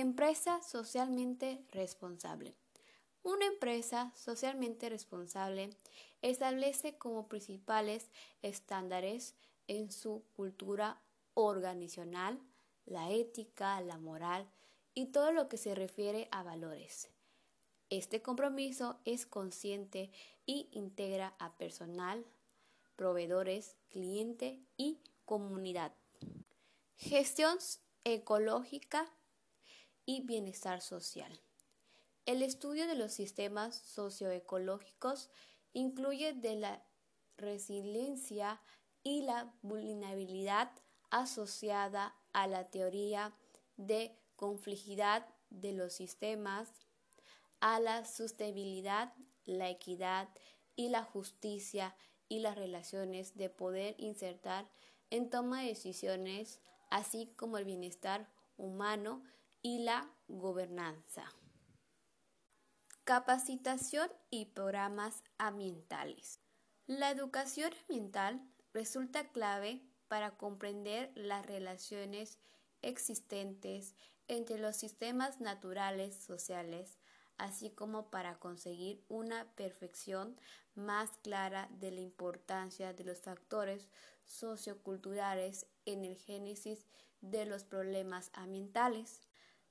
Empresa socialmente responsable. Una empresa socialmente responsable establece como principales estándares en su cultura organizacional la ética, la moral y todo lo que se refiere a valores. Este compromiso es consciente y integra a personal, proveedores, cliente y comunidad. Gestión ecológica y bienestar social. El estudio de los sistemas socioecológicos incluye de la resiliencia y la vulnerabilidad asociada a la teoría de conflictividad de los sistemas, a la sostenibilidad, la equidad y la justicia y las relaciones de poder insertar en toma de decisiones, así como el bienestar humano y la gobernanza. Capacitación y programas ambientales. La educación ambiental resulta clave para comprender las relaciones existentes entre los sistemas naturales sociales, así como para conseguir una perfección más clara de la importancia de los factores socioculturales en el génesis de los problemas ambientales.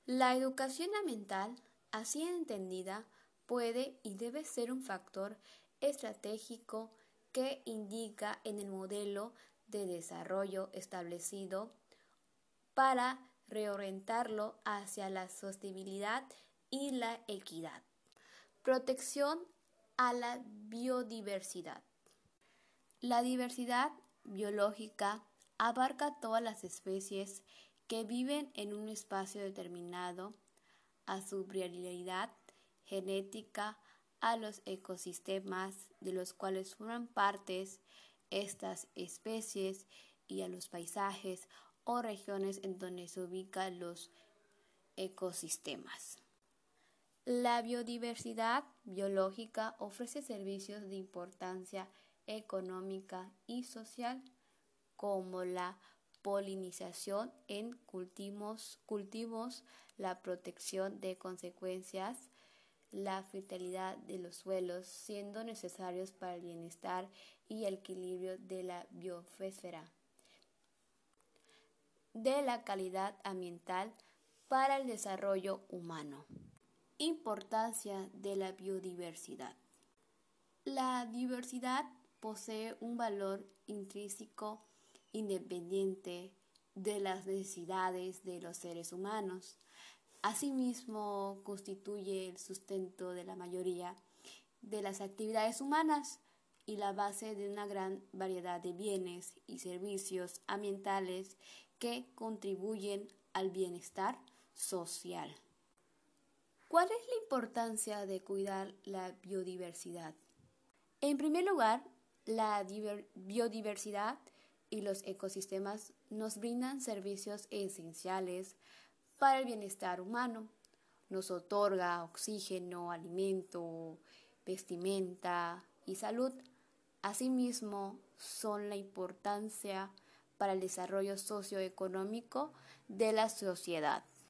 La educación ambiental, así entendida, puede y debe ser un factor estratégico que indica en el modelo de desarrollo establecido para reorientarlo hacia la sostenibilidad y la equidad. Protección a la biodiversidad. La diversidad biológica abarca todas las especies que viven en un espacio determinado, a su realidad genética, a los ecosistemas de los cuales forman partes estas especies y a los paisajes o regiones en donde se ubican los ecosistemas. La biodiversidad biológica ofrece servicios de importancia económica y social como la polinización en cultivos, cultivos la protección de consecuencias la fertilidad de los suelos, siendo necesarios para el bienestar y el equilibrio de la biosfera, de la calidad ambiental para el desarrollo humano. Importancia de la biodiversidad. La diversidad posee un valor intrínseco independiente de las necesidades de los seres humanos. Asimismo, constituye el sustento de la mayoría de las actividades humanas y la base de una gran variedad de bienes y servicios ambientales que contribuyen al bienestar social. ¿Cuál es la importancia de cuidar la biodiversidad? En primer lugar, la biodiversidad y los ecosistemas nos brindan servicios esenciales para el bienestar humano. Nos otorga oxígeno, alimento, vestimenta y salud. Asimismo, son la importancia para el desarrollo socioeconómico de la sociedad.